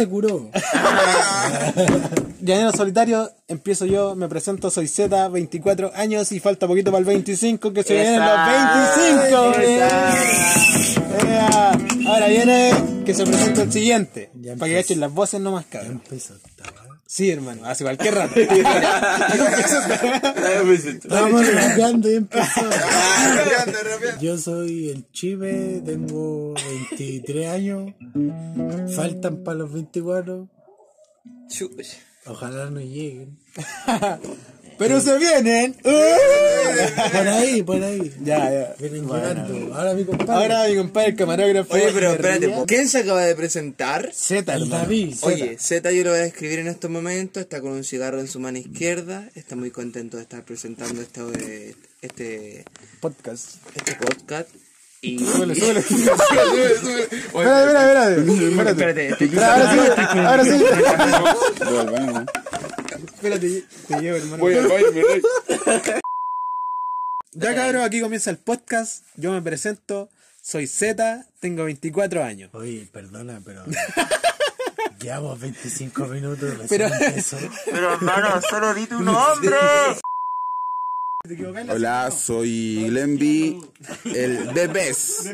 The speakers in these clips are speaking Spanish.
se curó. Llanero Solitario, empiezo yo, me presento, soy Z, 24 años y falta poquito para el 25, que se vienen los 25. Ea. Ahora viene que se presenta el siguiente. Ya para que cachen las voces nomás, cabrón. Weá. Sí, hermano, hace cualquier rato. Estamos rapeando y empezó. Yo soy el Chime, tengo 23 años. Faltan para los 24. Ojalá no lleguen. Pero se vienen. Por ahí, por ahí. ya, ya. Vienen llegando. Ahora mi compadre. Ahora mi compadre, el camarógrafo. Oye, pero espérate. ¿quién se acaba de presentar? Z. David. Oye, Z yo lo voy a describir en estos momentos, está con un cigarro en su mano izquierda, está muy contento de estar presentando este, este, Podcast. este podcast. Y... Súbele, súbele. Sube, sube. Oye, Espérate, espérate, espérate. espérate, estoy- Espera, Ahora sí, ahora sí. Espérate, te llevo, hermano. Voy al baño, mi rey. Ya cabrón, aquí comienza el podcast. Yo me presento, soy Z, tengo 24 años. Oye, perdona, pero. Llevamos 25 minutos. recién Pero- empezó. Pero hermano, solo di tu nombre. Hola, soy Glenby, el The Best.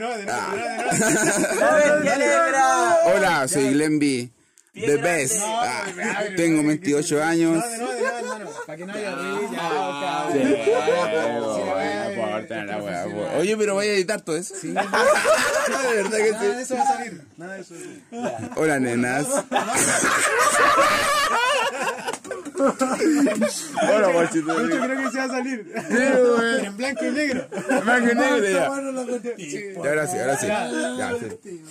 Hola, soy Glenby, The Best. Ah, tengo 28 años. No, de nuevo, de nuevo, hermano. Para que no haya ruido, ya, cabrón. Oye, pero voy a editar todo eso. De verdad que Nada de sí. eso va a salir. Nada de eso va a salir. Hola, nenas. Guachito. De hecho, creo que se va a salir. Pero En blanco y negro. Más que negro ya. Bueno, lo conté. Y ahora sí, ahora sí. Ya, sí.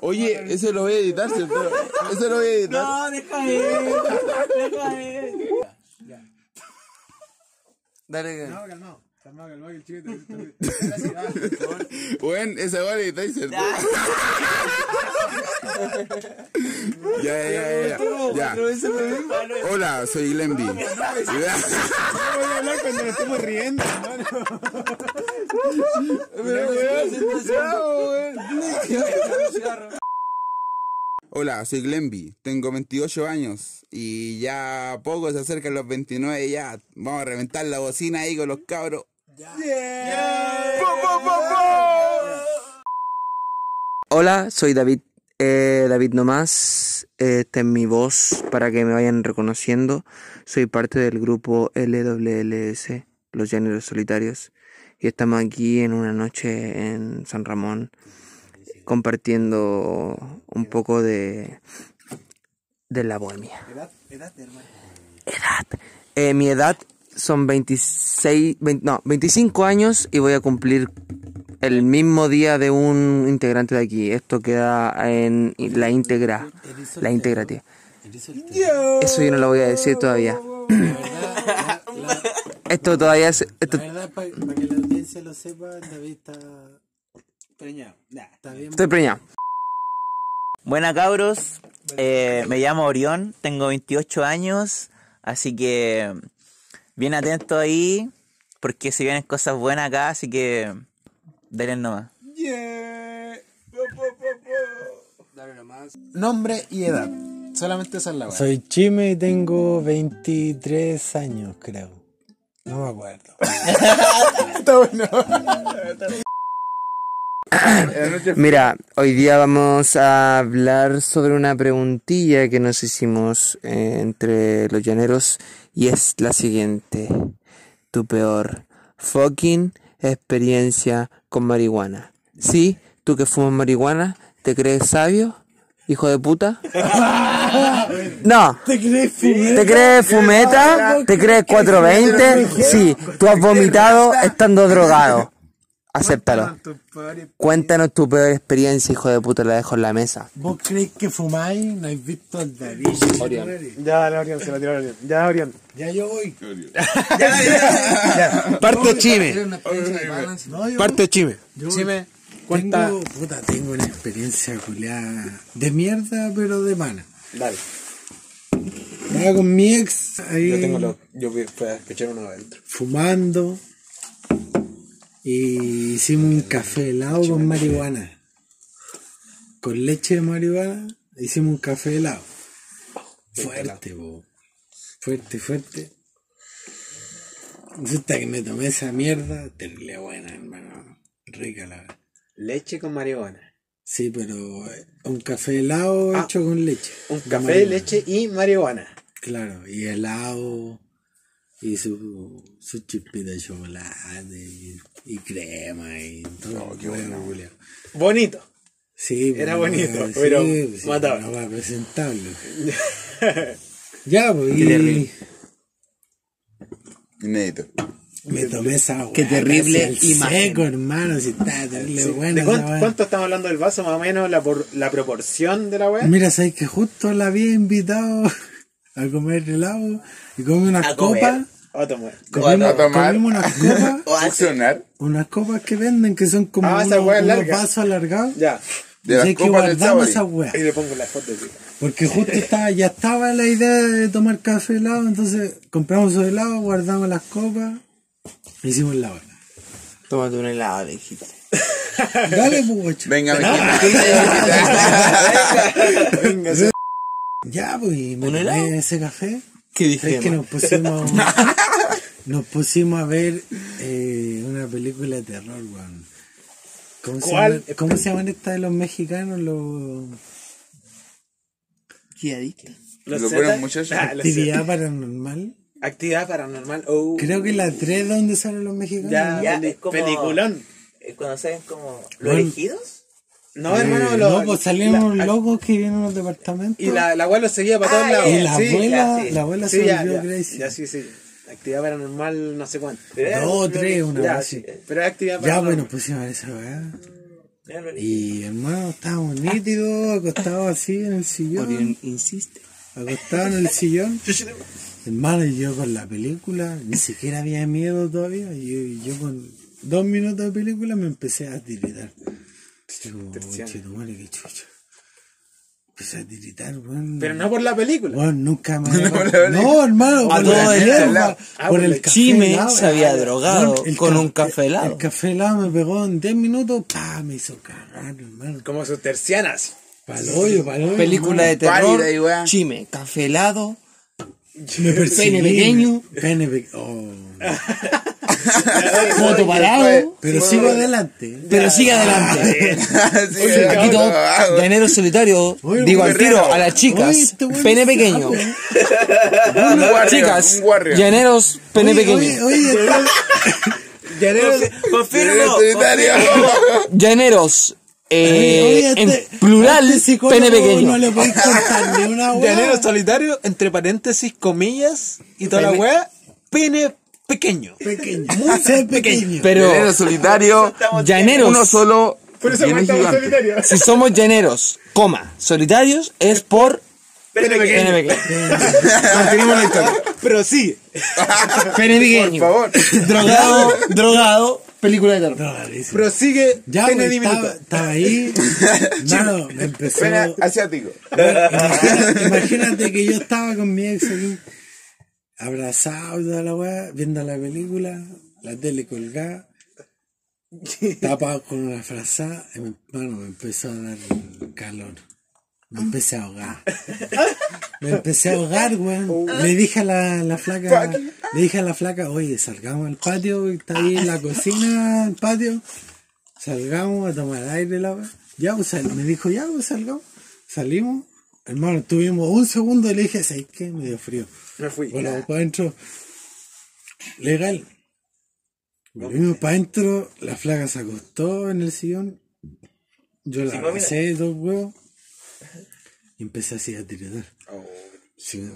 Oye, ese lo voy a editar, ¿cierto? Ese lo voy a editar. No, deja él. Deja él. Dale, No, calmado. Que el va. Bueno, esa va a editar, ¿cierto? Ya, ya, ya, ya. ya. Hola, soy Glenby. No voy a hablar cuando nos estemos riendo, hermano. Hola, soy Glenby, tengo 28 años y ya poco se acercan los 29 ya vamos a reventar la bocina ahí con los cabros. Hola, soy David. Eh, David Nomás. Eh, Esta es mi voz para que me vayan reconociendo. Soy parte del grupo LWLS, Los Llaneros Solitarios. Y estamos aquí en una noche en San Ramón compartiendo un poco de, de la bohemia. Edad, edad, hermano. Edad. Eh, mi edad son 26, 20 no, 25 años y voy a cumplir el mismo día de un integrante de aquí. Esto queda en la íntegra. La íntegra, tío. Eso yo no lo voy a decir todavía. Esto todavía es... Esto, La verdad, para que la audiencia lo sepa, David está, Preñado. Nah. está bien. estoy preñado. Buena cabros, Eh, me llamo Orión, tengo 28 años, así que bien atento ahí, porque se vienen cosas buenas acá, así que denle nomás. Nombre y edad. Solamente esa es la weá. Soy Chime y tengo 23 años, creo. No me acuerdo. Está bueno. Mira, hoy día vamos a hablar sobre una preguntilla que nos hicimos eh, entre los llaneros y es la siguiente. Tu peor fucking experiencia con marihuana. Sí, tú que fumas marihuana, ¿te crees sabio? Hijo de puta. No. ¿Te crees fumeta? ¿Te crees fumeta? ¿Te crees 420? Sí, tú has vomitado estando drogado. Acéptalo. Cuéntanos tu peor experiencia, hijo de puta, la dejo en la mesa. ¿Vos creéis que fumáis? ¿No habéis visto al David? Ya, la Orión, se la tiró la Orión. Ya, Orión. Ya yo voy. Parte Chime. No, yo Parte Chime. Yo Chime, cuenta. Tengo, puta, tengo una experiencia culiada de mierda, pero de mana. Dale. Estaba con mi ex ahí Yo tengo los. Yo fui a escuchar uno adentro. fumando y hicimos un café helado con marihuana. Con leche de marihuana hicimos un café helado. Fuerte, po. Fuerte, fuerte. Resulta que me tomé esa mierda, terrible buena, hermano. Rica la verdad. Leche con marihuana. Sí, pero eh, un café helado Ah. hecho con leche. Un café, leche y marihuana. Claro, y helado, y su, su chispita de chocolate, y, y crema, y todo. qué bueno, Julio. Bonito. Sí, Era bonito, sí, pero sí, mataba. no para presentarlo. ya, pues, Qué y. Inédito. me tomé esa Qué weá terrible imagen. seco, hermano, si está terrible buena ¿De esa cuánto, weá. cuánto estamos hablando del vaso? Más o menos la, por- la proporción de la weá. Mira, sabes que justo la había invitado a comer helado y comí unas ¿A comer? copas. A tomar. Comimos, a tomar. comimos unas copas. O así. Funcionar. unas copas que venden que son como Ah, unos, unos vasos alargados. Ya. De y las que guardamos esa weá. Ahí le pongo la foto. Porque justo estaba, ya estaba la idea de tomar café helado, entonces compramos esos helados, guardamos las copas, hicimos la hora. Tómate un helado, le dijiste. Dale, pues. Venga, me Ya, pues, y me tomé ese café. ¿Qué dije? Es que nos pusimos, nos pusimos a ver eh, una película de terror, weón. ¿Cómo, se ¿Cuál? llama- ¿Cómo se llaman estas de los mexicanos? Los... ¿Qué adicto? Los Lo buenos muchachos. Ah, Actividad paranormal. Actividad paranormal. Oh. Creo que la 3 donde salen los mexicanos. Ya. Ya, es como- peliculón. Eh, Cuando salen como los Bueno. elegidos. No, Eh, hermano, lo- no, pues salieron la- unos locos que vienen a los departamentos. Y la, la abuela seguía para todos Ah, lados. Y la sí, abuela, ya, sí. la abuela sí, se ya, volvió ya, crazy. ya, sí, sí. Actividad paranormal, no sé cuánto. Dos, tres, una Ya, vez. Pero actividad Ya, paranormal. bueno, pusimos esa weá. Los. Y hermano, estábamos nítidos, acostados así en el sillón. Insiste. Acostado en el sillón. Hermano, y yo con la película, ni siquiera había miedo todavía. Y yo, y yo con dos minutos de película me empecé a tiritar. Así como, "Conchetumare, qué chucha. Empecé a tiritar, weón. Pero no por la película. Weón, nunca me No, había... la No, hermano, por la hierba, Ah, por por el Chime helado. se había Weón, drogado el con un café helado. El café helado me pegó en 10 minutos, pa, me hizo cagar, hermano. Como sus tercianas. Película de terror. Pálida. Chime, café helado. Me pene pequeño. Pene pequeño. Oh. Moto parado. Pero sigo adelante. Pero sigue adelante. Aquí todo, llanero solitario. Oye, digo al tiro a las chicas. Oye, este Pene pequeño. Chicas, llaneros, pene pequeño. Oye, oye, Llanero, Confírmalo. Solitario. Llaneros, eh, oye, este- en plural, este psicólogo pene pequeño. No le podéis contar ni una weá. llanero solitario, entre paréntesis, comillas, y toda la Pene- weá, pene pequeño. Pequeño. Muy ser pequeño. Pero Llanero solitario. llaneros, Uno solo. Por eso solitarios. si somos llaneros, coma, solitarios, es por Pene pene pequeño. pequeño. La historia. Pero sí. Pene pequeño. Por favor. Drogado, drogado, película de terror. Prosigue. Ya, pene diminuto. estaba, estaba ahí. Nada, me empezó. Pene asiático. Imagínate, imagínate que yo estaba con mi ex aquí, abrazado y toda la weá, viendo la película, la tele colgada, tapado con una frazada, y me, mano, me empezó a dar calor. Me empecé a ahogar. Me empecé a ahogar, weón. Le dije a la, la flaca, le dije a la flaca, oye, salgamos al patio, está ahí en la cocina, el patio. Salgamos a tomar aire, la weá. Ya, pues, me dijo, ya, pues salgamos. Salimos. Hermano, tuvimos un segundo y le dije, ¿sabes qué? Me dio frío. Me fui. Bueno, para adentro. Legal. Volvimos para adentro, la flaca se acostó en el sillón. Yo la abracé dos huevos. Y empecé así a tirar. Sí,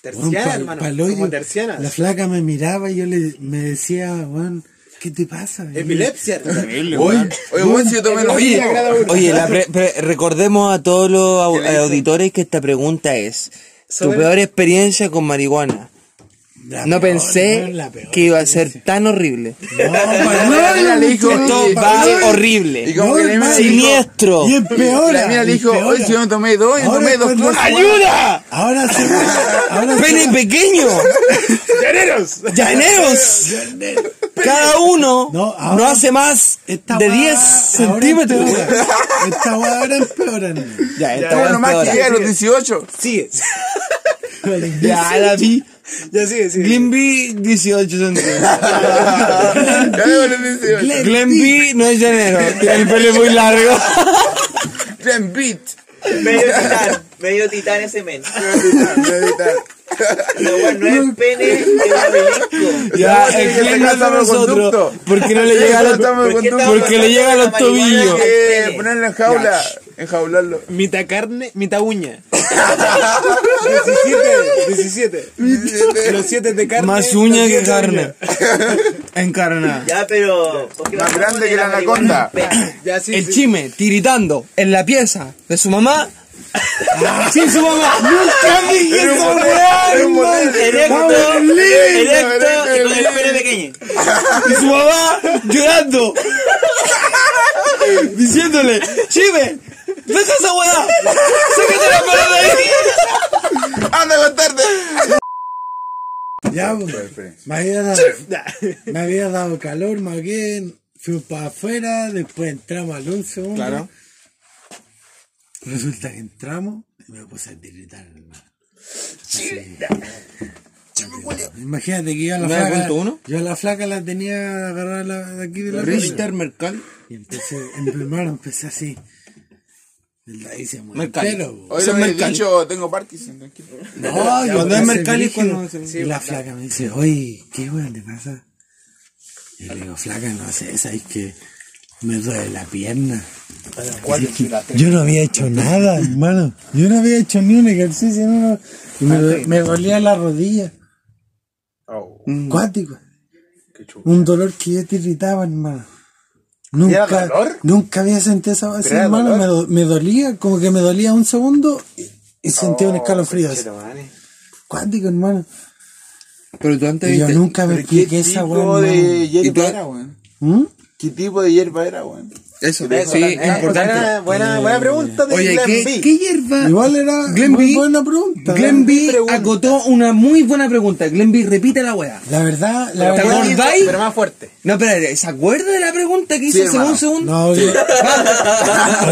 Terciana, pa'l- hermano. Como terciana. La flaca me miraba y yo le, me decía, weón, ¿Qué te pasa? Epilepsia. Terrible, Oye, weón. oye, weón, si yo tomé los Oye, oye la pre- pre- recordemos a todos los au- auditores que esta pregunta es tu peor experiencia con marihuana. La No peor, pensé no, peor que iba a ser experiencia. tan horrible. No, No, le dijo, Esto va horrible. Y como No, que la Siniestro. Y empeora. la mina le dijo, oye, si yo me tomé dos, yo tomé dos se- ¡Ayuda! Ahora se ahora se ¡Pene pequeño! ¡Llaneros! ¡Llaneros! Cada uno No, no, ahora- hace más de weá 10 ahora centímetros. Esta weá ahora empeora. ¿no? Ya, esta Está bueno, weá más que llega a los 18. Sigue. Ya la vi. Ya sigue, sigue. Glenby 18 centímetros. Ya llegó a los 18. Glenby no es llanero. Tiene el pelo muy largo. Glen Beat. Medio titán, medio titán ese men. Meditar. No, bueno, no es pene, es un. Ya, el en Glen que no es nosotros. Porque no le llega a los, Estamos en ¿Por qué conducto. porque le llega a los tobillos. ponerlo en jaula, enjaularlo. Mitad carne, mitad uña. 17, 17. Los 7 de carne. Más uña que carne. Encarnada. Ya, pero. ¿por qué Más grande de que la anaconda. Ya, sí, El sí. chime tiritando en la pieza de su mamá. Sin su mamá. Nunca vi weá, hermano. Erecto, erecto y con el pene pequeño. Y su mamá llorando. Diciéndole, chime, deja esa weá. Sácate la pelota de ahí. ¡Anda a contarte! Ya, pues, me había dado, me había dado calor. Fui para afuera, después entramos al 11 segundo. Claro. Resulta que entramos y me puse a tiritar, hermano. Imagínate que yo a la ¿Nueve flaca. uno? Yo a la flaca la tenía agarrada de aquí de la Richter. Mercal. Y empecé, en hermano, empecé así. Ahí se bo. Hoy lo Mercalli. dicho, tengo Parkinson, tranquilo. No, yo cuando es Mercalli, cuando la flaca me dice, oye, ¿qué weón te pasa? Y yo le digo, flaca, no sé, sabes que me duele la pierna. Yo no había hecho nada, hermano. Yo no había hecho ni un ejercicio, no, y me, me dolía la rodilla. Cuático. Un dolor que yo te irritaba, hermano. Nunca, dolor? nunca había sentido esa así, era hermano. Me, do- me dolía, como que me dolía un segundo y, y sentía un escalofrío. así. Cuático, hermano. Pero tú antes Y yo viste. nunca me ¿Pero qué expliqué esa tipo weá. de hermano. ¿Y tú- hierba era, weón? ¿Mm? ¿Qué tipo de hierba era, weón? Eso, Eso, sí, eh, es importante. Buena, buena, buena pregunta de Oye, Glenn ¿qué, B. ¿qué hierba? Igual era Glenn muy B- buena pregunta. Glenn B pregunta. acotó una muy buena pregunta. Glenn B repite la weá. La verdad, la ¿Te verdad. acordáis? Pero más fuerte. No, espérate, ¿se acuerda de la pregunta que hice Sí, hace un segundo? No, Oye,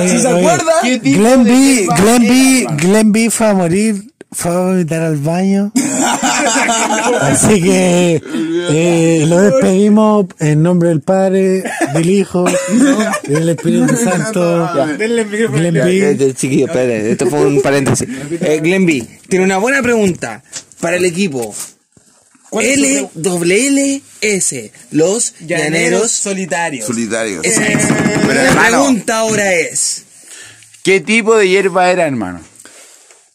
¿Sí se acuerda? ¿Qué tipo Glenn de B, Glenn B? Glenn B fue a morir, fue a vomitar al baño. Así que eh, lo despedimos en nombre del Padre, del Hijo y del Espíritu Santo. Denle. Glenn B. chiquillo, espérate, esto fue un paréntesis. Eh, Glenn B, tiene una buena pregunta para el equipo. L, doble L, S, los llaneros solitarios. Solitarios. Esa es. Pero, La hermano, pregunta ahora es: ¿qué tipo de hierba era, hermano?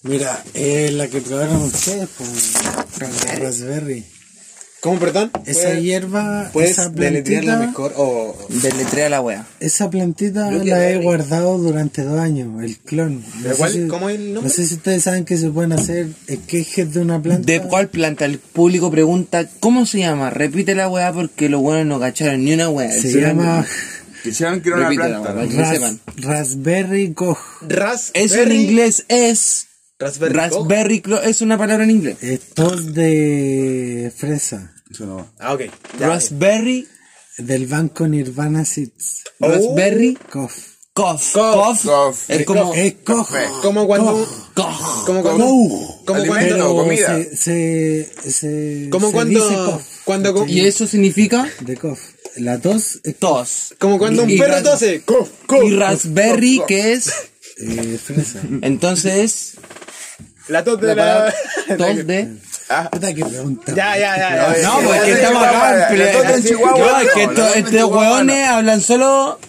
Mira, eh, la que probaron ustedes, pues, la raspberry. ¿Cómo, perdón? Esa ¿Puedes- hierba, ¿Puedes esa plantita, mejor o...? deletrea la wea. esa plantita Yo la he guardado durante dos años, el clon. ¿Pero sé cuál? si- ¿Cómo es el nombre? No sé si ustedes saben que se pueden hacer esquejes de una planta. ¿De cuál planta? El público pregunta: ¿Cómo se llama? Repite la wea porque los buenos no cacharon ni una wea. Se llama Quisieron que era una planta. ¿no? ras-. Raspberry Goj. Raspberry. Eso en inglés es. Raspberry. Raspberry clo- es una palabra en inglés. Esto es de fresa. Eso no va. Ah, ok. Ya. Raspberry, Del banco Nirvana Seeds. Raspberry, Cof. cough. Cough. Cough. Cough. Es como. Es Coj. Como cuando... cough. Como cuando... Cof. Como cuando... Pero comida. se, se, se, Como se cuando... dice cof. Cuando... Y eso significa De cof. La tos es tos. Como cuando un perro tose. Cof, cof. Y raspberry, que es. eh, fresa. Entonces, La tos de la tos de. Puta que pregunta. Ya, ya, ya. ya. No, Sí, la que tos estamos acá. En la tos de Chihuahua, No, es que estos hueones hablan solo.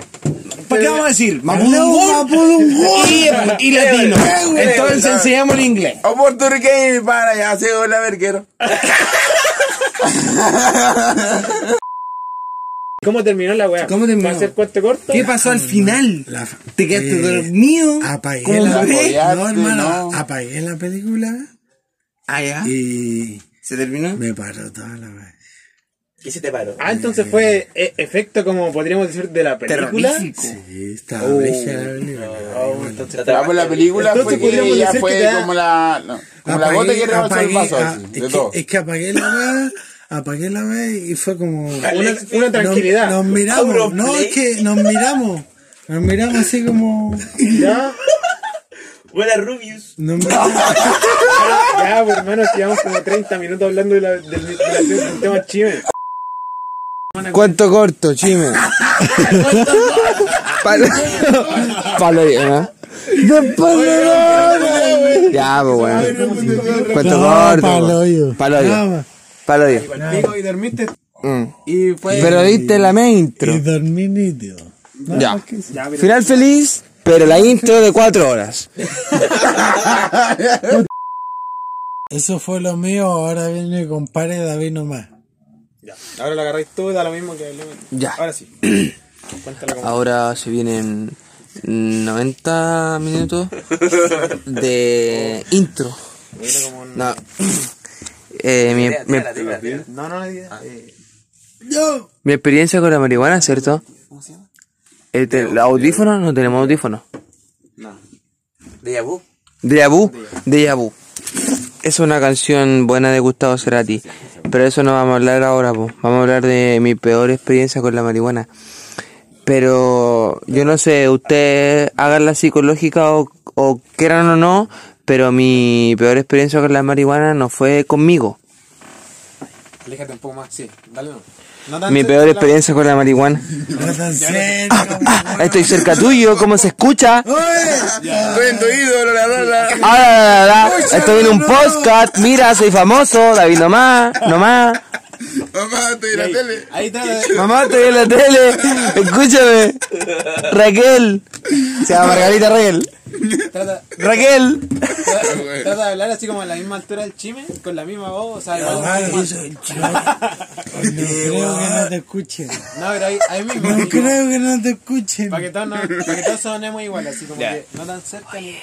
¿Para qué vamos a decir? Mapudungun y, y latino. Entonces enseñamos el inglés. O puertorriqueño, para ya, se la verguero. ¿Cómo terminó la weá? ¿Cómo terminó? ¿Va a ser cuento corto? ¿Qué pasó al final? La- ¿Te quedaste eh, dormido? Apagué ¿Cómo la, fue? apoyaste? no, hermano, No. apagué la película Ah, ya. y ¿Se terminó? me paró toda la vez. ¿Qué se te paró? Ah, entonces fue eh, efecto como podríamos decir de la película. Terrorífico. Sí, estaba Oh. la película. Oh, entonces, Ya, pues la película Entonces fue podríamos que ya decir fue que como la, no, como la Apagué- gota que rebalsó el vaso, ah, es, de que, es que apagué la vez, apagué la vez y fue como... una, una tranquilidad. Nos, nos miramos, no, es que nos miramos. Nos miramos así como... Ya, Buena Rubius. Nos miramos. ya, pues hermano, llevamos como 30 minutos hablando de la, del, de la- del tema chime. Cuento corto, chime. Palo. Palo, ¿eh? Después de Ya, pues bueno. Cuento No, corto. paloyo. Paloyo. Más. Paloyo. Digo, y dormiste. Mm. Y fue. Pero diste la main intro. Y dormí nítido. Nada Ya. Final feliz, pero la intro de cuatro horas. Eso fue lo mío, ahora viene compadre David nomás. ya. Ahora la agarráis tú, da lo mismo que hablemos. Ya. Ahora sí. Ahora se vienen 90 minutos de intro. Dile No. Eh, mi, mi- No, no, no, eh, mi experiencia con la marihuana, ¿cierto? El, te- el audífono, no tenemos audífono. De Yabu. Deja vu, Deja vu. Es una canción buena de Gustavo Cerati. Pero eso no vamos a hablar ahora, po. vamos a hablar de mi peor experiencia con la marihuana. Pero yo no sé, ustedes hagan la psicológica o, o quieran o no, pero mi peor experiencia con la marihuana no fue conmigo. Aléjate un poco más, sí, dale no. No tan Mi peor la- experiencia con la marihuana. No tan cerca, Estoy cerca tuyo, ¿cómo se escucha? Estoy en tu ídolo, la verdad. Ah, la, la, la. Estoy en un podcast, mira, soy famoso, David nomás, nomás. Mamá, estoy en la tele. Ahí de, Mamá, estoy en la tele, escúchame. Raquel. Se llama Margarita Raquel. trata, Raquel. trata de hablar así como a la misma altura del chime, con la misma voz, o sea, Ah, más. eso, el chico. No creo que no te escuchen. No, pero ahí, ahí mismo. No creo que no te escuchen. Para que todos, no, para que todos sonemos igual, así como que no tan cerca ni.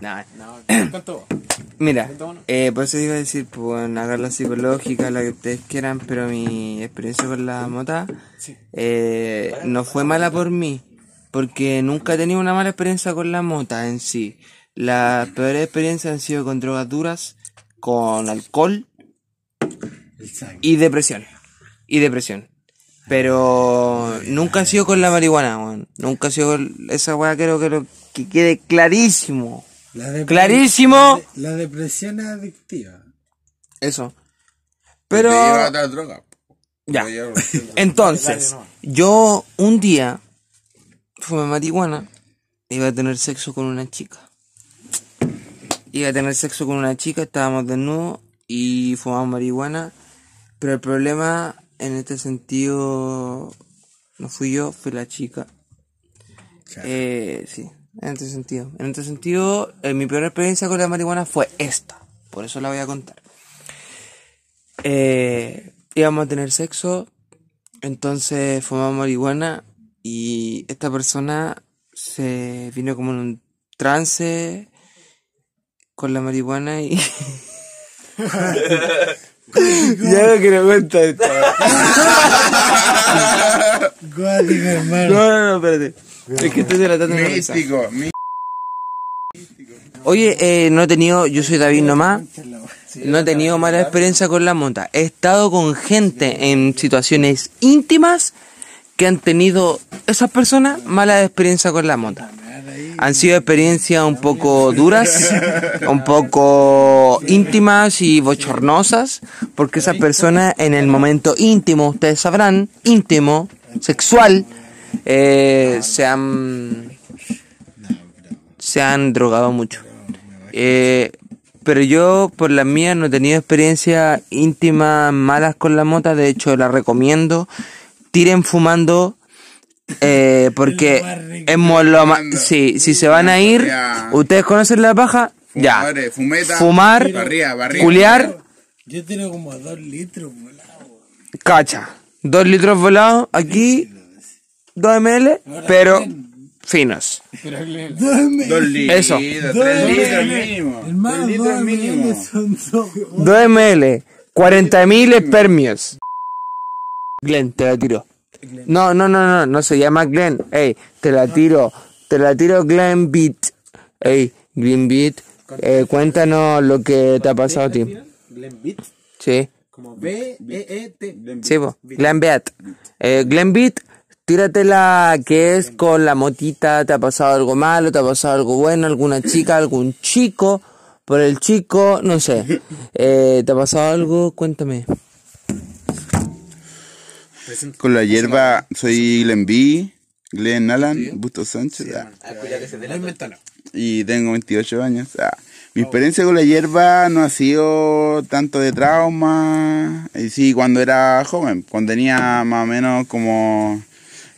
No, No, todo. Mira, eh, por eso iba a decir, pues hagan la psicológica, la que ustedes quieran, pero mi experiencia con la mota eh, no fue mala por mí, porque nunca he tenido una mala experiencia con la mota en sí. Las peores experiencias han sido con drogas duras, con alcohol y depresión. Y depresión. Pero nunca ha sido con la marihuana, weón. Nunca ha sido con esa weá, creo que, lo, que quede clarísimo. La Clarísimo. La depresión es adictiva. Eso. Pero. Pero... Te lleva a droga. Ya. Entonces, yo un día fumé marihuana iba a tener sexo con una chica. Iba a tener sexo con una chica, estábamos desnudos y fumamos marihuana. Pero el problema en este sentido no fui yo, fue la chica. Eh, sí, en este sentido. En este sentido, eh, mi peor experiencia con la marihuana fue esta. Por eso la voy a contar. Eh, íbamos a tener sexo, entonces fumamos marihuana y esta persona se vino como en un trance con la marihuana y... ya no quiero contar esto. Guático, hermano. No, no, no, espérate. Es que estoy tratando de pensar. Místico, mí- Oye, eh, no he tenido, yo soy David nomás, no he tenido mala experiencia con la monta. He estado con gente en situaciones íntimas que han tenido esas personas mala experiencia con la monta. Han sido experiencias un poco duras, un poco íntimas y bochornosas, porque esas personas en el momento íntimo, ustedes sabrán, íntimo, sexual, eh, se han se han drogado mucho. Eh, pero yo, por las mías, no he tenido experiencias íntimas malas con la mota. De hecho, la recomiendo. Tiren fumando. Eh, porque es lo ma- sí, si se van a ir, ustedes conocen la paja, ya. Fumadores, fumeta, Fumar, barriga, barriga. culiar, Yo tengo como dos litros volado. cacha. 2 litros volados, aquí 2 ml, pero finos. Dos litros, Eso. tres litros mínimo. Hermano, dos ml son dos. 2 ml, 40.000 espermios. Glenn, te la No, no, no, no, no se llama Glenn. Ey, te la tiro. Te la tiro Glenn Beat. Ey, Glenn Beat, eh, cuéntanos lo que te ha pasado a ti. Glen Beat, Sí. como B-E-E-T. Sí, po. Glenn Beat. Eh, Glenn Beat, tíratela que es con la motita, ¿te ha pasado algo malo? ¿Te ha pasado algo bueno? ¿Alguna chica? ¿Algún chico? Por el chico, no sé. Eh, ¿Te ha pasado algo? Cuéntame. Con la hierba soy Glenn B, Glenn Alan, Busto Sánchez. ah. y tengo 28 años. Ah, Mi experiencia con la hierba no ha sido tanto de trauma. Y sí, cuando era joven, cuando tenía más o menos como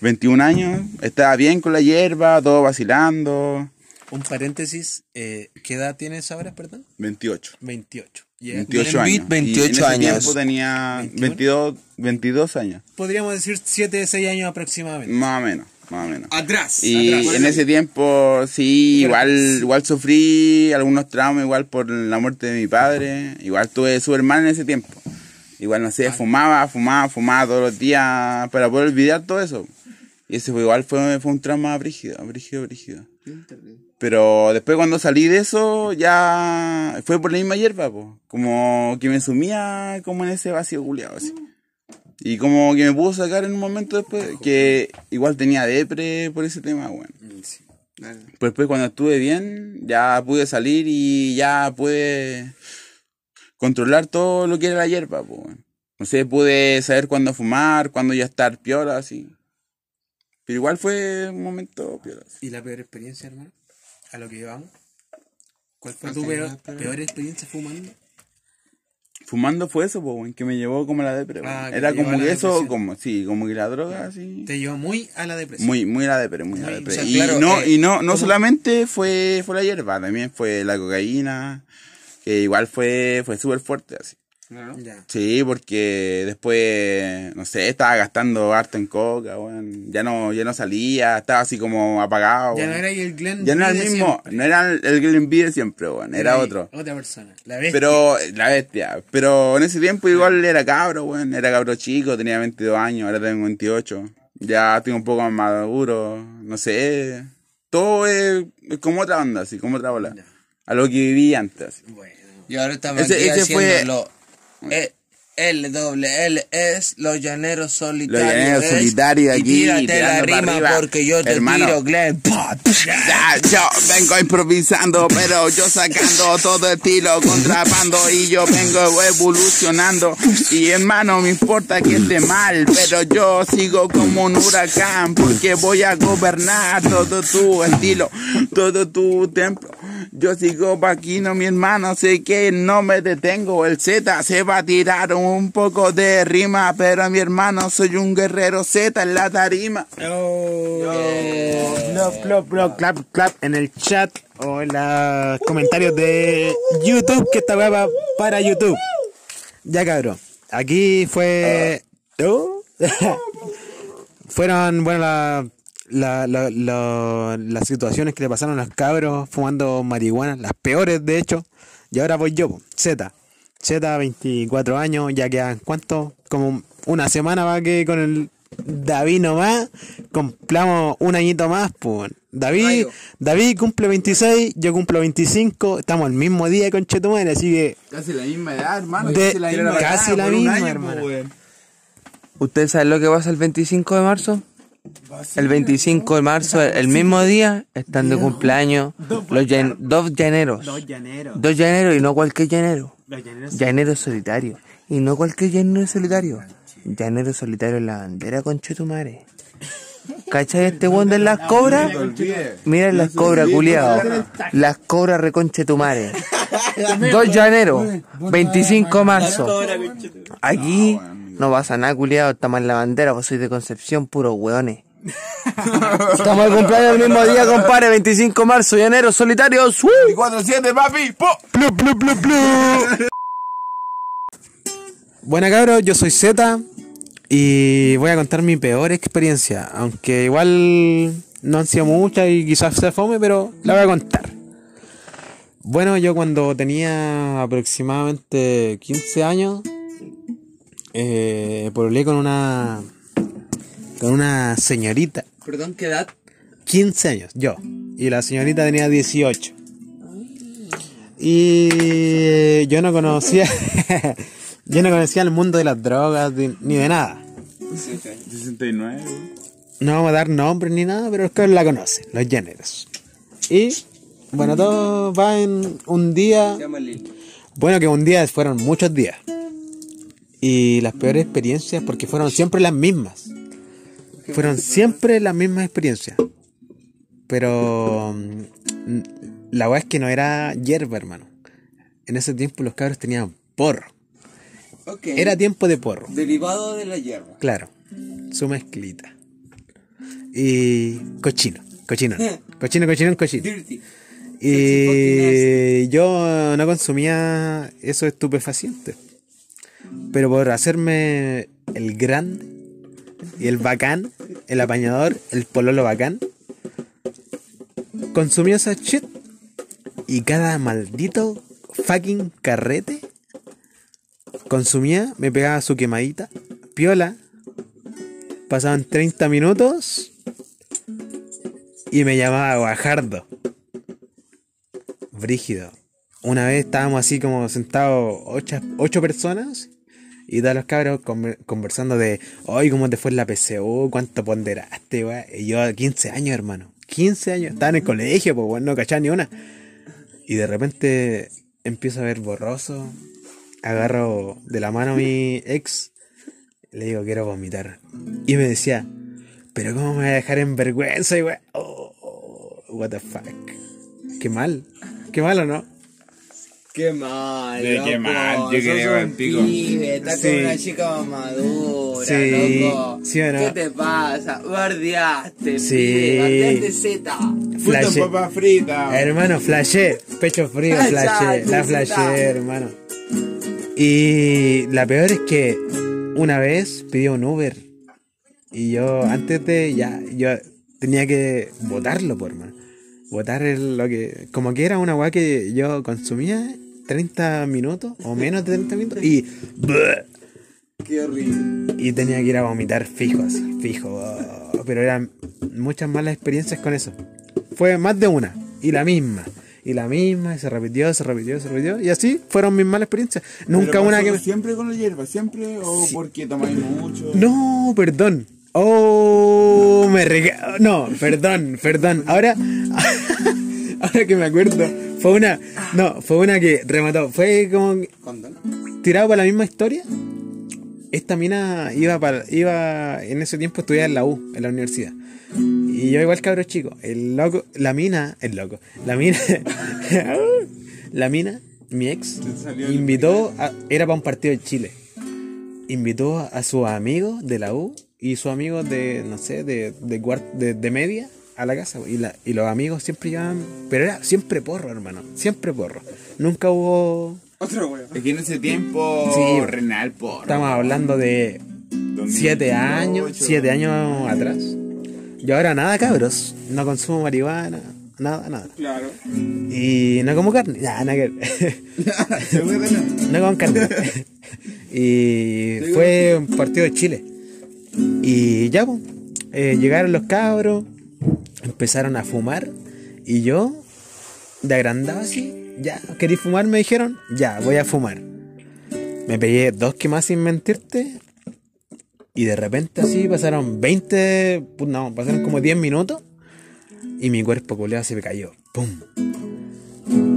21 años, estaba bien con la hierba, todo vacilando. Un paréntesis, eh, ¿qué edad tienes ahora, perdón? 28. 28. Ya. 28 Glenn Beat, años. 28 y en ese años. tiempo tenía 21. 22, 22 años. Podríamos decir 7, 6 años aproximadamente. Más o menos, más o menos. Atrás. Y en ese tiempo, sí, igual, igual sufrí algunos traumas, igual por la muerte de mi padre. Igual tuve súper mal en ese tiempo. Igual, no sé, fumaba, fumaba, fumaba todos los días para poder olvidar todo eso. Y ese fue, igual fue, fue un trauma brígido, brígido, brígido. Pero después cuando salí de eso, ya fue por la misma hierba, po. como que me sumía como en ese vacío culiado así. Y como que me pudo sacar en un momento después, que igual tenía depre por ese tema, bueno. Pero después cuando estuve bien, ya pude salir y ya pude controlar todo lo que era la hierba, pues. bueno. No sé, pude saber cuándo fumar, cuándo ya estar piola, así. Pero igual fue un momento piola. así. ¿Y la peor experiencia, hermano? A lo que llevamos. ¿Cuál fue tu peor, la experiencia fumando? Fumando fue eso, bueno, que me llevó como la depre. Ah, Era como a la que eso, depresión. como, sí, como que la droga, así. Te llevó muy a la depresión. Muy, muy la depre, muy la Muy- depre. o sea, y claro, no, eh, y no, no solamente fue, fue la hierba, también fue la cocaína, que igual fue, fue súper fuerte así. Ya. Sí, porque después, no sé, estaba gastando harto en coca, weón. Ya no, ya no salía, estaba así como apagado. Ya no era el Glenn. Ya no era el mismo, siempre. no era el, Glenn B de siempre, weón, era otro. Otra persona. La bestia. Pero, la bestia. Pero en ese tiempo igual era cabro, weón. Era cabro chico, tenía 22 años, ahora tengo 28. Ya estoy un poco más maduro, no sé. Todo es, es como otra onda, así, como otra bola. A lo que viví antes. así. Bueno. Y ahora estamos Ese- aquí ese fue- lo- eh, L doble L es los llaneros solitarios. Los llaneros solitarios aquí, tírate la rima arriba. porque yo te Hermano. tiro, Glenn. Ya, yo vengo improvisando, pero yo sacando todo estilo, contrapando y yo vengo evolucionando. Y hermano, me importa que esté mal, pero yo sigo como un huracán, porque voy a gobernar todo tu estilo, todo tu templo. Yo sigo vaquino, mi hermano, sé que no me detengo. El Z se va a tirar un poco de rima, pero mi hermano, soy un guerrero Z en la tarima. Plop, plop, plop, clap, clap en el chat o en los comentarios de YouTube, que esta va para YouTube. Ya cabrón. Aquí fue. Oh. Fueron, bueno, la- la- la- la- las situaciones que le pasaron a los cabros fumando marihuana, las peores de hecho. Y ahora voy yo, Z. Z, 24 años, ya quedan, ¿cuánto? Como una semana va que con el David nomás, cumplamos un añito más, pues. David, David cumple 26, yo cumplo 25, estamos el mismo día con Chetumare, así que Casi la misma edad, hermano. De- casi la misma casi edad, la misma, año, hermano. ¿Ustedes saben lo que pasa el 25 de marzo? El 25 de marzo, el mismo día, están de cumpleaños los llan- dos llaneros. llaneros. Dos llaneros y no cualquier llanero. Llanero solitario. Y no cualquier llanero solitario. Llanero solitario en la bandera, conchetumare. ¿Cachai este weón de las cobras? Mira las cobras, culiao. Las cobras reconchetumare. Dos llaneros, 25 de marzo. Aquí no pasa nada, culiao. Estamos en la bandera, vos sois de Concepción, puros weones. Estamos de cumpleaños el mismo día, compadre, 25 de marzo, llaneros solitarios. ¡uh! 4-7, papi. ¡Po! Plu, plu, plu, plu. Buena cabros, yo soy Z Y voy a contar mi peor experiencia, aunque igual no han sido muchas y quizás se fome, pero la voy a contar. Bueno, yo cuando tenía aproximadamente 15 años, eh, pololeé con una con una señorita, Perdón, ¿qué edad? 15 años, yo, y la señorita tenía 18. Y yo no conocía yo no conocía el mundo de las drogas de- ni de nada. 69. No vamos a dar nombres ni nada, pero es que la conocen, los géneros. Y bueno, todo va en un día. Bueno, que un día fueron muchos días. Y las peores experiencias, porque fueron siempre las mismas. Fueron siempre las mismas experiencias. Pero mm, la verdad es que no era hierba, hermano. En ese tiempo los cabros tenían porro. Era tiempo de porro. derivado de la hierba. Claro, su mezclita. Y cochino, cochino, cochino, cochino, cochino. Dirty. Y yo no consumía esos estupefacientes. Pero por hacerme el grande y el bacán, el apañador, el pololo bacán, consumía esa shit. Y cada maldito fucking carrete consumía, me pegaba su quemadita, piola, pasaban 30 minutos y me llamaba Guajardo. Brígido. Una vez estábamos así como sentados ocho, ocho personas y todos los cabros conver- conversando de, hoy ¿cómo te fue en la PCU? ¿Cuánto ponderaste? weá?" Y yo, 15 años, hermano. 15 años. Estaba en el colegio, pues bueno, no cachaba ni una. Y de repente empiezo a ver borroso. Agarro de la mano a mi ex. Le digo, quiero vomitar. Y me decía, pero ¿cómo me voy a dejar en vergüenza? Y oh, oh, what the fuck. Qué mal. Qué malo, ¿no? Qué mal. De qué mal, yo creo, al pico. pibe, estás Sí. con una chica más madura, Sí, loco. sí o no. ¿Qué te pasa? Bardeaste, Sí. pibe, bardeaste Z. Flashé. papa frita. Hermano, flashé. Pecho frío, Ah, flashé. ya, La ya, flashé, ya. hermano. Y la peor es que una vez pidió un Uber. Y yo, antes de ya, yo tenía que votarlo, por hermano. Votar el- lo que. Como que era una weá que yo consumía 30 minutos o menos de 30 minutos. Y. Qué horrible. Y tenía que ir a vomitar fijo, así, fijo. oh, pero eran muchas malas experiencias con eso. Fue más de una. Y la misma. Y la misma. Y se repitió, se repitió, se repitió. Y así fueron mis malas experiencias. Nunca Pero una que... ¿Siempre con la hierba? ¿Siempre? ¿O porque tomáis mucho? No, perdón. Oh, me rega... No, perdón, perdón. Ahora... Ahora que me acuerdo. Fue una... No, fue una que remató. Fue como... Tirado para la misma historia. Esta mina iba para, iba en ese tiempo estudiaba en la U, en la universidad. Y yo igual cabro chico. El loco, la mina, el loco, la mina, la mina, mi ex, invitó, a- era para un partido de Chile. Invitó a, a sus amigos de la U y sus amigos de, no sé, de, de, de, de media a la casa. Y, la, y los amigos siempre llevaban, pero era siempre porro, hermano, siempre porro. Nunca hubo Otra wea. Es que en ese tiempo. Sí. Renal por. Estamos hablando de 7 años, 7 años atrás. Yo ahora nada, cabros. No consumo marihuana, nada, nada. Claro. Y no como carne, nada, nada que no como carne. y fue un partido de Chile. Y ya, pues, llegaron los cabros, empezaron a fumar. Y yo, de agrandado así, ya, ¿queréis fumar? Me dijeron, ya, voy a fumar. Me pegué dos que más sin mentirte. Y de repente así pasaron 20, pu- no, pasaron como 10 minutos. Y mi cuerpo culeado se me cayó. ¡Pum!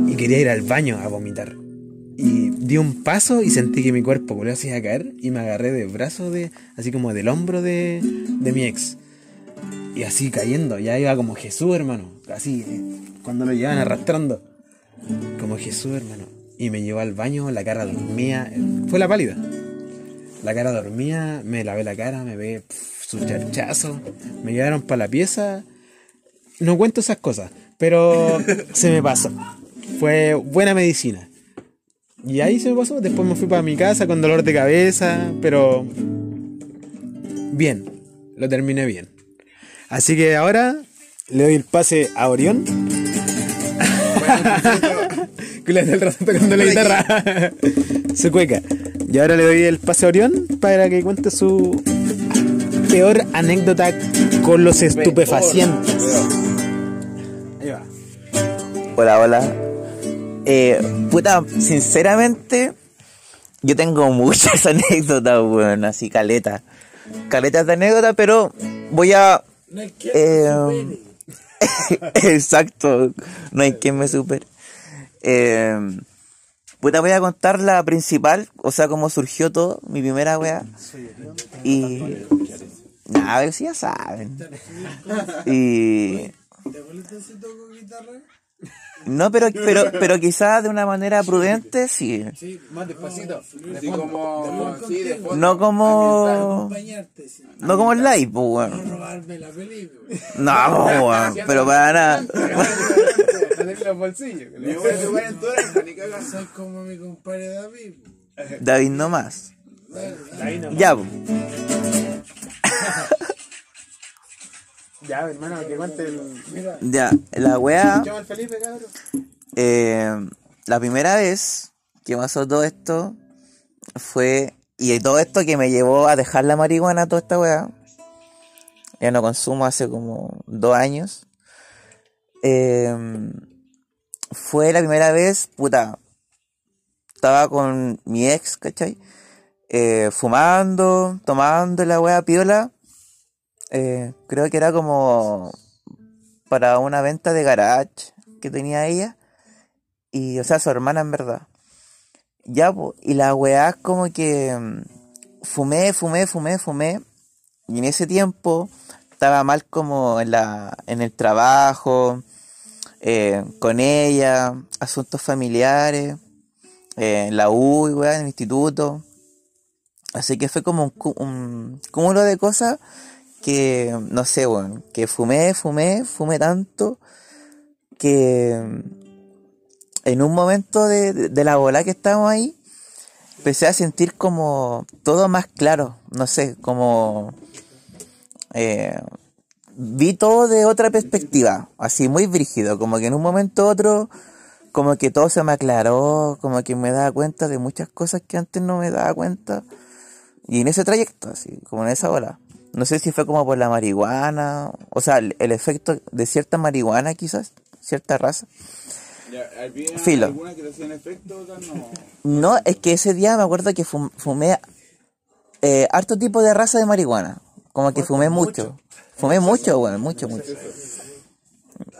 Y quería ir al baño a vomitar. Y di un paso y sentí que mi cuerpo se iba a caer. Y me agarré del brazo de, así como del hombro de, de mi ex. Y así cayendo, ya iba como Jesús, hermano. Así, cuando lo llevaban arrastrando. Como Jesús, hermano. Y me llevó al baño, la cara dormía. Fue la pálida. La cara dormía, me lavé la cara, me ve su charchazo. Me llevaron para la pieza. No cuento esas cosas, pero se me pasó. Fue buena medicina. Y ahí se me pasó. Después me fui para mi casa con dolor de cabeza, pero bien. Lo terminé bien. Así que ahora le doy el pase a Orión. que le hace el rato tocando la guitarra. su cueca. Y ahora le doy el pase a Orión para que cuente su peor anécdota con los estupefacientes. Ahí va. Hola, hola. Eh, puta, sinceramente, yo tengo muchas anécdotas, weón, así caleta. Caletas de anécdotas, pero voy a. No hay Eh, Exacto, no hay quien me supere. Eh, puta, voy a contar la principal, o sea, cómo surgió todo, mi primera wea. Y. Nah, a ver si ya saben. Y. ¿Te guitarra? No, pero, pero, pero quizás de una manera prudente, sí. Sí, Más despacito. Como. Sí, de fondo. No como. No como el live, pues, No robarme la película. No, pues, weón. Pero para nada. los bolsillos. Soy como mi compadre David. David no más. Ya, pues. Ya, hermano, que cuente el. Mira, Ya, la Felipe, cabrón. Eh, la primera vez que pasó todo esto fue. Y todo esto que me llevó a dejar la marihuana, toda esta weá. Ya no consumo hace como dos años. Eh, fue la primera vez, puta. Estaba con mi ex, ¿cachai? Eh, fumando, tomando la weá piola. Eh, creo que era como para una venta de garage que tenía ella. Y, o sea, su hermana en verdad. Ya, y la weá como que mm, fumé, fumé, fumé, fumé. Y en ese tiempo estaba mal como en, la, en el trabajo, eh, con ella, asuntos familiares, eh, en la U, weá, en el instituto. Así que fue como un, un cúmulo de cosas que, no sé, weón, que fumé, fumé, fumé tanto que en un momento de, la bola que estábamos ahí, empecé a sentir como todo más claro, no sé, como eh, vi todo de otra perspectiva, así muy brígido, como que en un momento u otro, como que todo se me aclaró, como que me daba cuenta de muchas cosas que antes no me daba cuenta, y en ese trayecto, así, como en esa ola. No sé si fue como por la marihuana, o sea, el, el efecto de cierta marihuana quizás, cierta raza. Ya, ¿había Filo. alguna que hacían efecto? No. No, es que ese día me acuerdo que fum- fumé eh, harto tipo de raza de marihuana. Como que fumé mucho. Fumé mucho, bueno, mucho, mucho.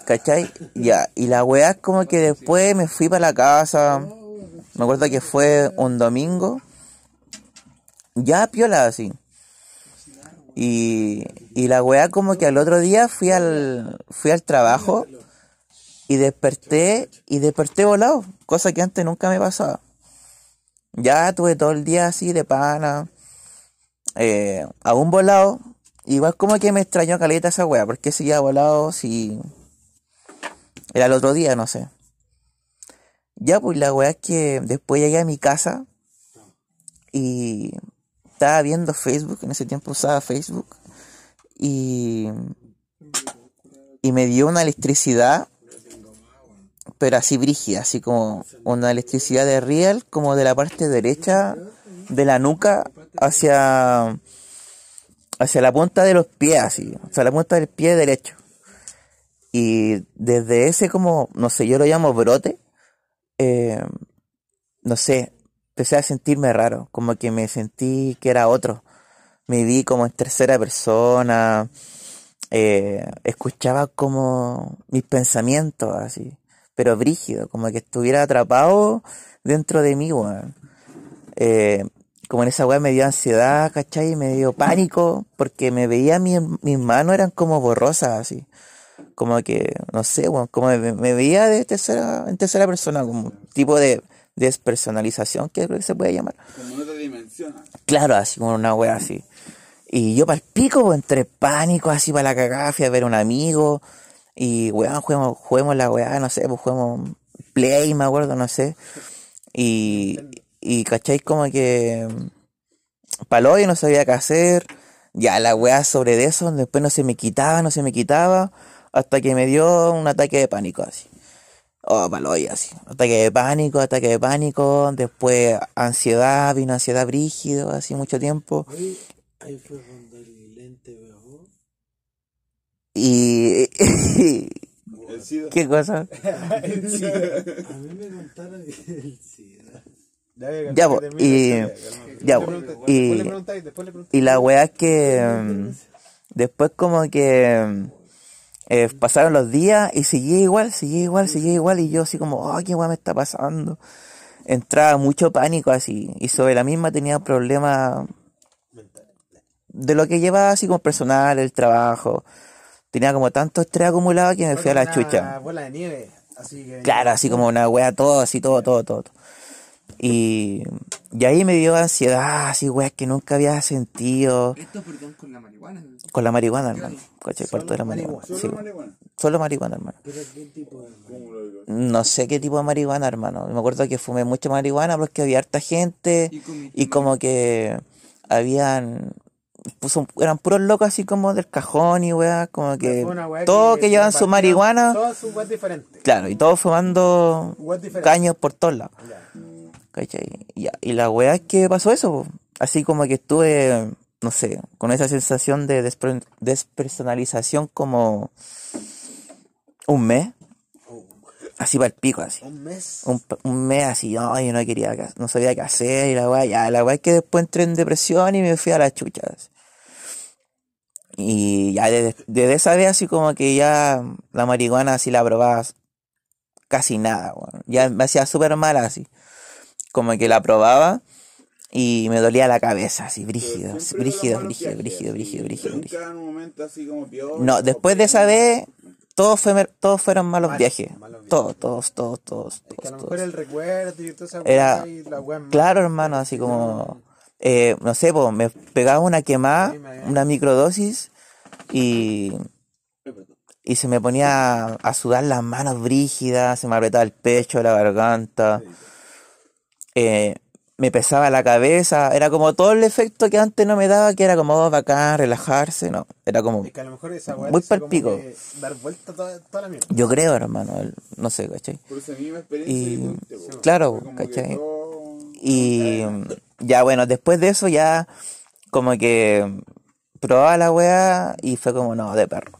¿Cachai? Ya, y la weá es como que después me fui para la casa. Me acuerdo que fue un domingo. Ya piola así. Y, y la weá como que al otro día fui al, fui al trabajo y desperté y desperté volado, cosa que antes nunca me pasaba. Ya tuve todo el día así de pana, eh, aún volado, igual como que me extrañó caleta esa wea, porque seguía volado si era el otro día, no sé. Ya pues la wea es que después llegué a mi casa y estaba viendo Facebook, en ese tiempo usaba Facebook, y, y me dio una electricidad pero así brígida, así como una electricidad de real, como de la parte derecha de la nuca hacia, hacia la punta de los pies, así, sea, la punta del pie derecho. Y desde ese como, no sé, yo lo llamo brote, eh, no sé, empecé a sentirme raro, como que me sentí que era otro. Me vi como en tercera persona, eh, escuchaba como mis pensamientos así, pero brígido, como que estuviera atrapado dentro de mí, weón. Eh, como en esa weá me dio ansiedad, ¿cachai? Me dio pánico, porque me veía mi- mis manos eran como borrosas así. Como que, no sé, weón, como me, me veía de tercera, en tercera persona, como tipo de despersonalización, que creo que se puede llamar. Como otra dimensión. Claro, así como una wea así. Y yo para el pico, pues, entre pánico, así para la cagada, fui a ver a un amigo. Y weón, juguemos, juguemos la weá, no sé, pues juguemos Play, me acuerdo, no sé. Y, y cacháis como que paló y no sabía qué hacer. Ya, la weá sobre de eso, después no se me quitaba, no se me quitaba, hasta que me dio un ataque de pánico así. Oh, paloya, así. Ataque de pánico, ataque de pánico, después ansiedad, vino ansiedad brígido, así mucho tiempo. Ahí, ahí fue cuando el lente bajó. Y... El SIDA. ¿Qué cosa? A mí me contaron el SIDA. Ya, po, y... Ya, po, y... Y la weá es que después como que eh, pasaron los días y seguía igual, seguía igual, seguía igual y yo así como, oh, qué weá me está pasando. Entraba mucho pánico así y sobre la misma tenía problemas de lo que llevaba así como personal, el trabajo. Tenía como tanto estrés acumulado que me fui a la chucha. bola de nieve, así que... Claro, así como una wea, todo, así, todo, todo, todo. Y, y ahí me dio ansiedad, así weas que nunca había sentido Esto, perdón, con la marihuana. con la marihuana, hermano. ¿Cachai? Por toda la marihuana. Sí, marihuana? solo marihuana, hermano. ¿Pero qué tipo de marihuana? No sé qué tipo de marihuana, hermano. Me acuerdo que fumé mucha marihuana porque había harta gente y como que habían puso, eran puros locos así como del cajón y weá, como que todos que llevan su marihuana, Todas sus weas diferentes. claro, y todos fumando caños por todos lados. ¿Cachai? Y, la weá es que pasó eso, así como que estuve, no sé, con esa sensación de despre- despersonalización como un mes, así para el pico, así. Un mes. Un, mes así, no, yo no quería, no sabía qué hacer, y la weá, ya, la weá es que después entré en depresión y me fui a las chuchas. Y ya desde, desde esa vez así como que ya la marihuana así la probaba casi nada, weón. Ya me hacía súper mal así. Como que la probaba y me dolía la cabeza, así, brígido, brígido, brígido, brígido, brígido, brígido. No, después de esa vez, todos, fue, todos fueron malos viajes. malos viajes. Todos, todos, todos, todos, Es que a todos. el recuerdo y toda esa Era- y la Claro, hermano, así como, eh, no sé, pues, me pegaba una quemada, una microdosis y, y se me ponía a sudar las manos brígidas, se me apretaba el pecho, la garganta, eh, me pesaba la cabeza, era como todo el efecto que antes no me daba, que era como oh, bacán, relajarse, no, era como, Es que a lo mejor esa wea Muy te hizo pa'l como pico. que Dar vuelta toda, toda la mierda. yo creo, hermano, el- no sé, ¿cachai? Por esa misma experiencia. Y, claro, ¿cachai? todo- Y ya bueno, después de eso ya como que probaba la weá y fue como no, de perro.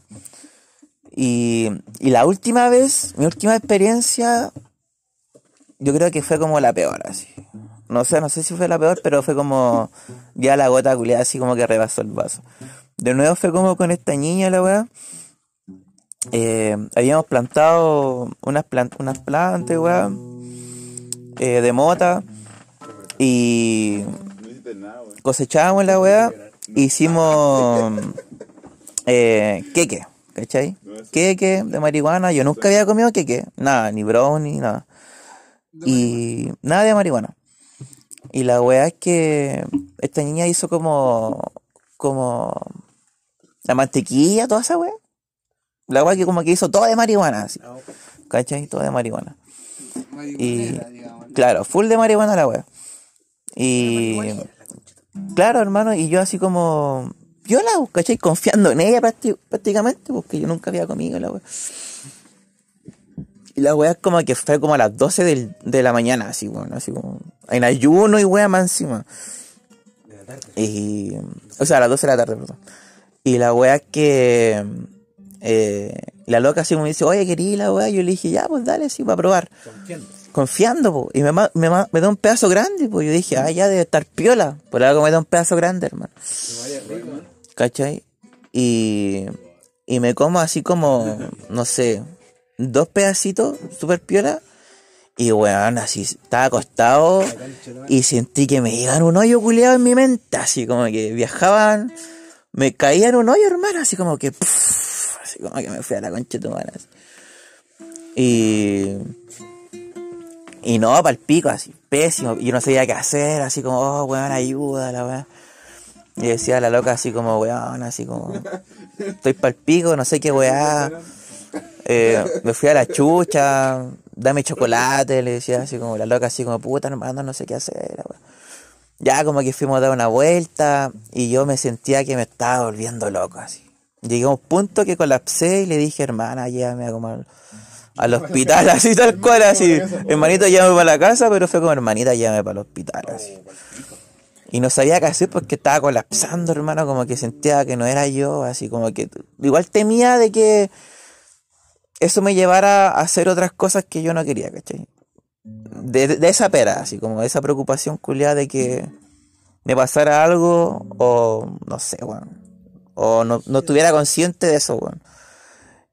Y, y la última vez, mi última experiencia, yo creo que fue como la peor, así. No sé, no sé si fue la peor, pero fue como ya la gota culiada así como que rebasó el vaso. De nuevo fue como con esta niña la weá. Eh, habíamos plantado unas, plan- unas plantas, weá, eh, de mota. Y cosechábamos la weá, hicimos eh, queque, ¿cachai? Queque de marihuana, yo nunca había comido queque, nada, ni brownie, nada. Y nada de marihuana. Y la weá es que esta niña hizo como, como la mantequilla, toda esa weá. La weá que como que hizo todo de marihuana, así, ¿cachai? Todo de marihuana. Y claro, full de marihuana la wea. Y claro, hermano, y yo así como yo la ¿cachai? Confiando en ella prácti- prácticamente, porque yo nunca había comido la wea. Y la wea es como que fue como a las 12 del- de la mañana, así, bueno, así como en ayuno y wea más encima. Y, o sea, a las 12 de la tarde, perdón. Y la es que eh, la loca así como me dice, oye, querí la wea. Yo le dije, ya, pues dale, sí, para probar. Confiando. Confiando, po. Y me, me, me da un pedazo grande, pues. Yo dije, ah, ya debe estar piola. Por algo me da un pedazo grande, hermano. ¿Cachai? Y, y me como así como, no sé, dos pedacitos, super piola. Y weón, así estaba acostado y sentí que me iban un hoyo culiado en mi mente, así como que viajaban, me caía en un hoyo, hermano, así como que, puf, así como que me fui a la concha de tu así. Y, y no, para el pico, así, pésimo, yo no sabía qué hacer, así como, oh, weón, ayuda, la weón. Y decía la loca así como, weón, así como, estoy para pico, no sé qué weá. Eh, me fui a la chucha, dame chocolate, le decía así como la loca, así como, puta hermano, no sé qué hacer. ya como que fuimos a dar una vuelta y yo me sentía que me estaba volviendo loco así. Llegué a un punto que colapsé y le dije, hermana, llévame a como al, al hospital, así tal cual, así. Hermanito, llévame para la casa, pero fue como, hermanita, llévame para el hospital, así. Y no sabía qué hacer porque estaba colapsando, hermano, como que sentía que no era yo, así como que igual temía de que eso me llevara a hacer otras cosas que yo no quería, ¿cachai? De, de esa pera, así como esa preocupación culiada de que me pasara algo o no sé, weón. O no, no estuviera consciente de eso, weón.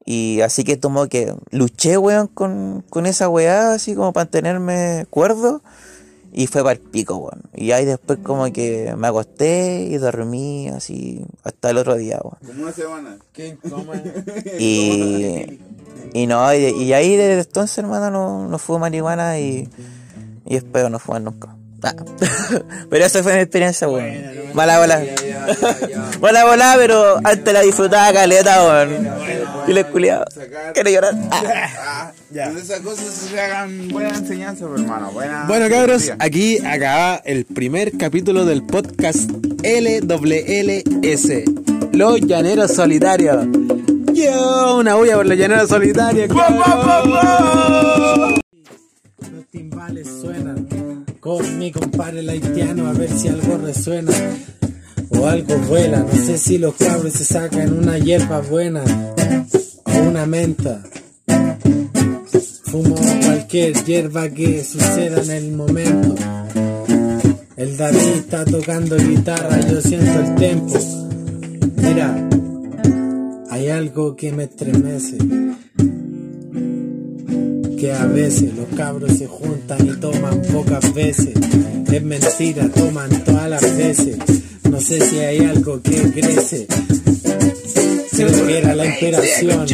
Y así que tomó que luché, weón, con, con esa weá, así como para mantenerme cuerdo. Y fue para el pico, weón. Y ahí después como que me acosté y dormí así hasta el otro día, weón. Como una semana. Y, y no, y, de- y ahí desde entonces, hermano, no, no fumo marihuana y, y espero no fumar nunca. Ah. pero esa fue mi experiencia, weón. Mala bola. Mala bola, pero antes la disfrutaba caleta, weón. Y le culiado. Quiero llorar. Ah. Ah, Donde esas cosas se hagan buena enseñanza, pues, hermano. Buena Bueno, cabros, aquí acaba el primer capítulo del podcast LWLS. Los Llaneros Solitarios. Yo, una bulla por los Llaneros Solitarios. Los timbales suenan con mi compadre el haitiano a ver si algo resuena o algo vuela. No sé si los cabros se sacan una hierba buena o una menta. Fumo cualquier hierba que suceda en el momento. El David está tocando guitarra, yo siento el tempo. Mira, hay algo que me estremece que a veces los cabros se juntan y toman pocas veces. Es mentira, toman todas las veces. No sé si hay algo que crece. Creo que era la inspiración.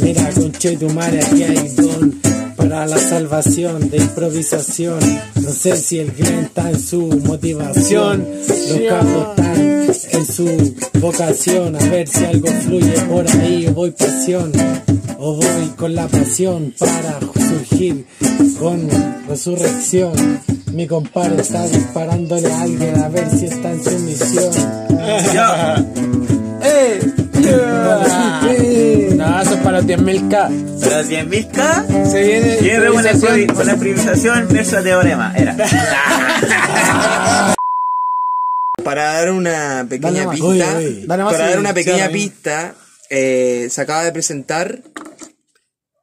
Mira, conche tu madre, aquí hay don para la salvación de improvisación. No sé si el Glen está en su motivación. Los cabros están en su vocación. A ver si algo fluye por ahí. Voy pasión. O voy con la pasión para surgir con resurrección. Mi compadre está disparándole a alguien a ver si está en su misión. No, eso es para los 10.000K. Pero 100.000K. Se viene. Siempre una, una improvisación versus teorema. Era. Para dar una pequeña pista, Oye, oye. Dale más para dar una pequeña pista, eh, se acaba de presentar.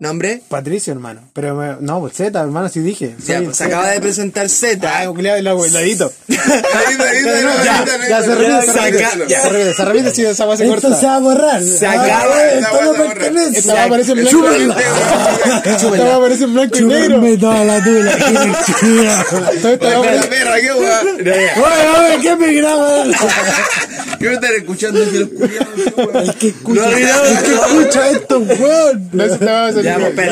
¿Nombre? Patricio, hermano. Pero me- no, pues Z, hermano, sí dije. Ya, Soy pues, se acaba de presentar Z. Ah, está, ahí está, Ya, ahí está, ya se repite, se repite. ya. Se repite, se si esa base Esto se corta. va a borrar. Se Ah, acaba- güey, esta esto va no a borrar. pertenece. Esta va a aparecer en blanco y negro. Esta va a aparecer en blanco y negro. Chúpame toda la tula. Todo aparecer- perra, qué guay. Oye, oye, ¿qué me graba? ¿Qué me están escuchando aquí los culiados? El que escucha, el que escucha esto, weón. No, eso te va a hacer- Ya, pues, espera.